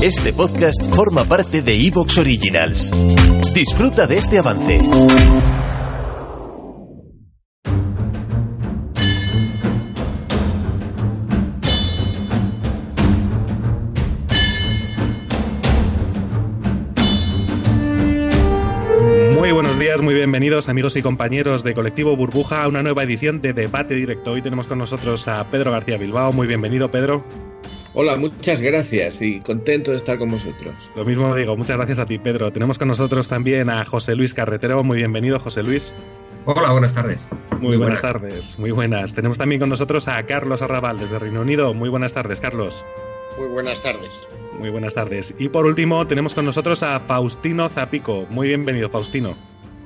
Este podcast forma parte de Evox Originals. Disfruta de este avance. Muy bienvenidos amigos y compañeros de Colectivo Burbuja a una nueva edición de Debate Directo. Hoy tenemos con nosotros a Pedro García Bilbao. Muy bienvenido, Pedro. Hola, muchas gracias y contento de estar con vosotros. Lo mismo digo, muchas gracias a ti, Pedro. Tenemos con nosotros también a José Luis Carretero. Muy bienvenido, José Luis. Hola, buenas tardes. Muy, buenas. tardes, muy buenas. Tenemos también con nosotros a Carlos Arrabal desde Reino Unido. Muy buenas tardes, Carlos. Muy buenas tardes. Muy buenas tardes. Y por último, tenemos con nosotros a Faustino Zapico. Muy bienvenido, Faustino.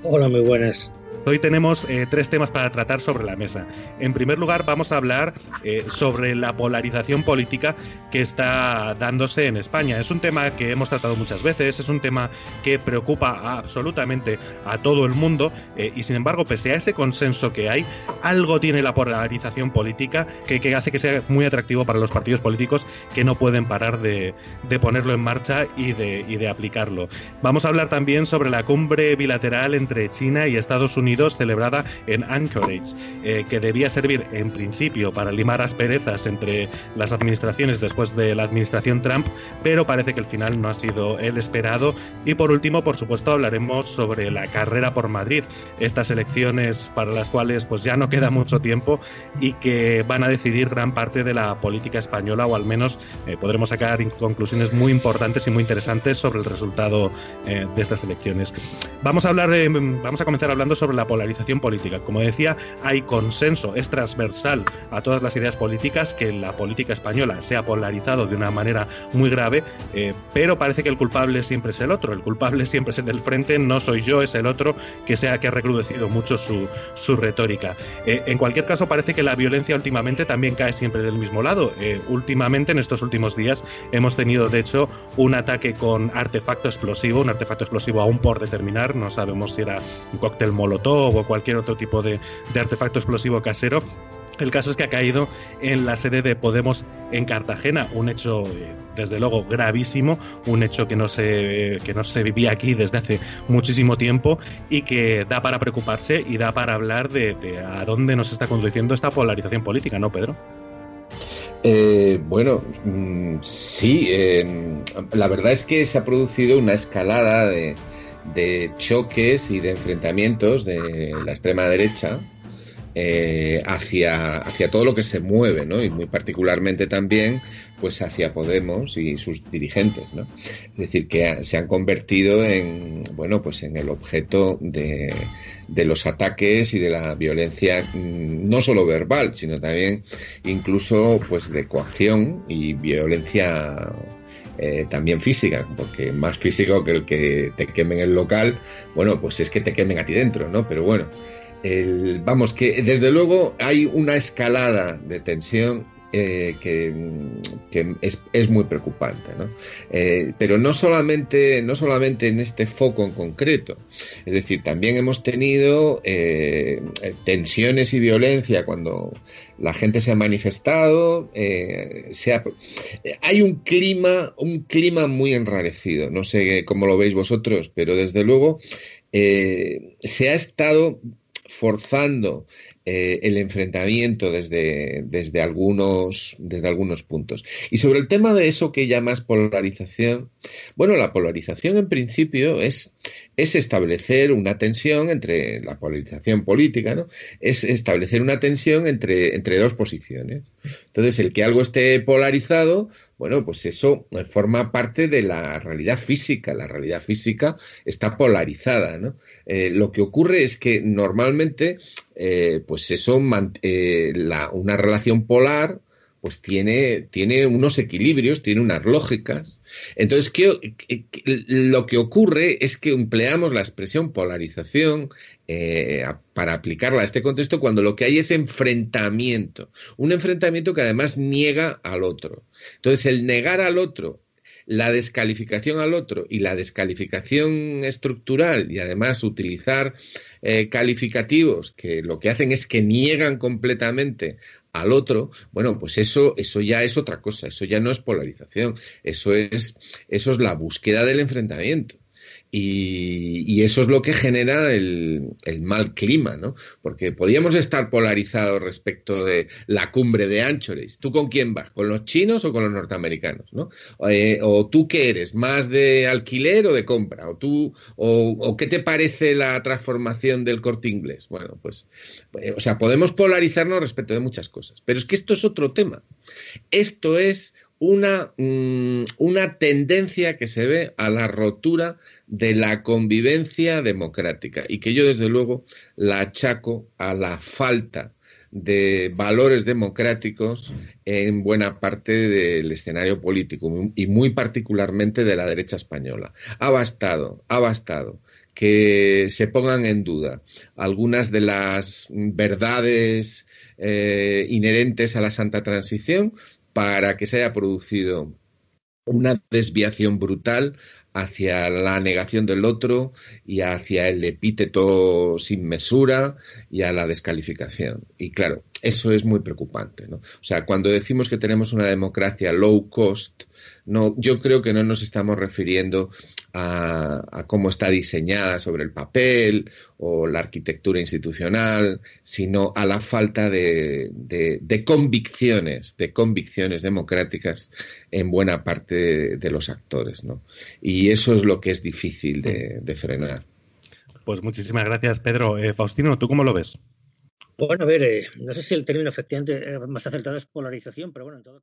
Hola, muy buenas. Hoy tenemos eh, tres temas para tratar sobre la mesa. En primer lugar, vamos a hablar eh, sobre la polarización política que está dándose en España. Es un tema que hemos tratado muchas veces, es un tema que preocupa absolutamente a todo el mundo eh, y, sin embargo, pese a ese consenso que hay, algo tiene la polarización política que, que hace que sea muy atractivo para los partidos políticos que no pueden parar de, de ponerlo en marcha y de, y de aplicarlo. Vamos a hablar también sobre la cumbre bilateral entre China y Estados Unidos celebrada en Anchorage, eh, que debía servir en principio para limar asperezas entre las administraciones después de la administración Trump, pero parece que el final no ha sido el esperado. Y por último, por supuesto, hablaremos sobre la carrera por Madrid, estas elecciones para las cuales pues ya no queda mucho tiempo y que van a decidir gran parte de la política española, o al menos eh, podremos sacar conclusiones muy importantes y muy interesantes sobre el resultado eh, de estas elecciones. Vamos a hablar, vamos a comenzar hablando sobre la la polarización política. Como decía, hay consenso, es transversal a todas las ideas políticas que la política española se ha polarizado de una manera muy grave, eh, pero parece que el culpable siempre es el otro, el culpable siempre es el del frente, no soy yo, es el otro que sea que ha recrudecido mucho su, su retórica. Eh, en cualquier caso, parece que la violencia últimamente también cae siempre del mismo lado. Eh, últimamente, en estos últimos días, hemos tenido, de hecho, un ataque con artefacto explosivo, un artefacto explosivo aún por determinar, no sabemos si era un cóctel molotov, o cualquier otro tipo de, artefacto explosivo casero. El caso es que ha caído en la sede de Podemos en Cartagena, un hecho eh, desde luego gravísimo, un hecho que no se que no se vivía aquí desde hace muchísimo tiempo y que da para preocuparse y da para hablar de, a dónde nos está conduciendo esta polarización política, ¿no, Pedro? Eh, bueno, mm, sí, la verdad es que se ha producido una escalada de, de choques y de enfrentamientos de la extrema derecha eh, hacia, hacia todo lo que se mueve, ¿no? Y muy particularmente también, pues hacia Podemos y sus dirigentes, ¿no? Es decir, que se han convertido en, bueno, pues en el objeto de, de los ataques y de la violencia, mm, no solo verbal, sino también incluso, pues de coacción y violencia eh, también física, porque más físico que el que te quemen el local, bueno, pues es que te quemen a ti dentro, ¿no? Pero bueno, vamos, que desde luego hay una escalada de tensión eh, que, es, muy preocupante. ¿no? Eh, pero no solamente, no solamente en este foco en concreto, es decir, también hemos tenido eh, tensiones y violencia cuando la gente se ha manifestado, hay un clima, un clima muy enrarecido, no sé cómo lo veis vosotros, pero desde luego se ha estado forzando eh, el enfrentamiento desde, desde, algunos, desde algunos puntos. Y sobre el tema de eso que llamas polarización, bueno, la polarización en principio es, es establecer una tensión entre la polarización política, ¿no? Es establecer una tensión entre, entre dos posiciones. Entonces, el que algo esté polarizado, bueno, pues eso forma parte de la realidad física. La realidad física está polarizada, ¿no? Eh, lo que ocurre es que normalmente eh, pues eso, eh, una relación polar, pues tiene, tiene unos equilibrios, tiene unas lógicas. Entonces, ¿qué, lo que ocurre es que empleamos la expresión polarización eh, para aplicarla a este contexto cuando lo que hay es enfrentamiento. Un enfrentamiento que además niega al otro. Entonces, el negar al otro la descalificación al otro y la descalificación estructural y además utilizar eh, calificativos que lo que hacen es que niegan completamente al otro, bueno, pues eso, eso ya es otra cosa, eso ya no es polarización, eso es, eso es la búsqueda del enfrentamiento. Y, eso es lo que genera el, mal clima, ¿no? Porque podíamos estar polarizados respecto de la cumbre de Anchorage. ¿Tú con quién vas? ¿Con los chinos o con los norteamericanos? ¿no? Eh, o tú qué eres, más de alquiler o de compra? ¿O tú, o, qué te parece la transformación del corte inglés? Bueno, pues, eh, o sea, podemos polarizarnos respecto de muchas cosas. Pero es que esto es otro tema. Esto es una, mm, una tendencia que se ve a la rotura de la convivencia democrática y que yo desde luego la achaco a la falta de valores democráticos en buena parte del escenario político y muy particularmente de la derecha española. Ha bastado, ha bastado que se pongan en duda algunas de las verdades eh, inherentes a la santa transición para que se haya producido una desviación brutal hacia la negación del otro y hacia el epíteto sin mesura y a la descalificación. Y claro, eso es muy preocupante. ¿no? O sea, cuando decimos que tenemos una democracia low cost, no, yo creo que no nos estamos refiriendo a, cómo está diseñada sobre el papel o la arquitectura institucional, sino a la falta de, convicciones, de convicciones democráticas en buena parte de, los actores, ¿no? Y eso es lo que es difícil de, frenar. Pues muchísimas gracias, Pedro. Eh, Faustino, ¿tú cómo lo ves? Bueno, a ver, eh, no sé si el término efectivamente más acertado es polarización, pero bueno, en todo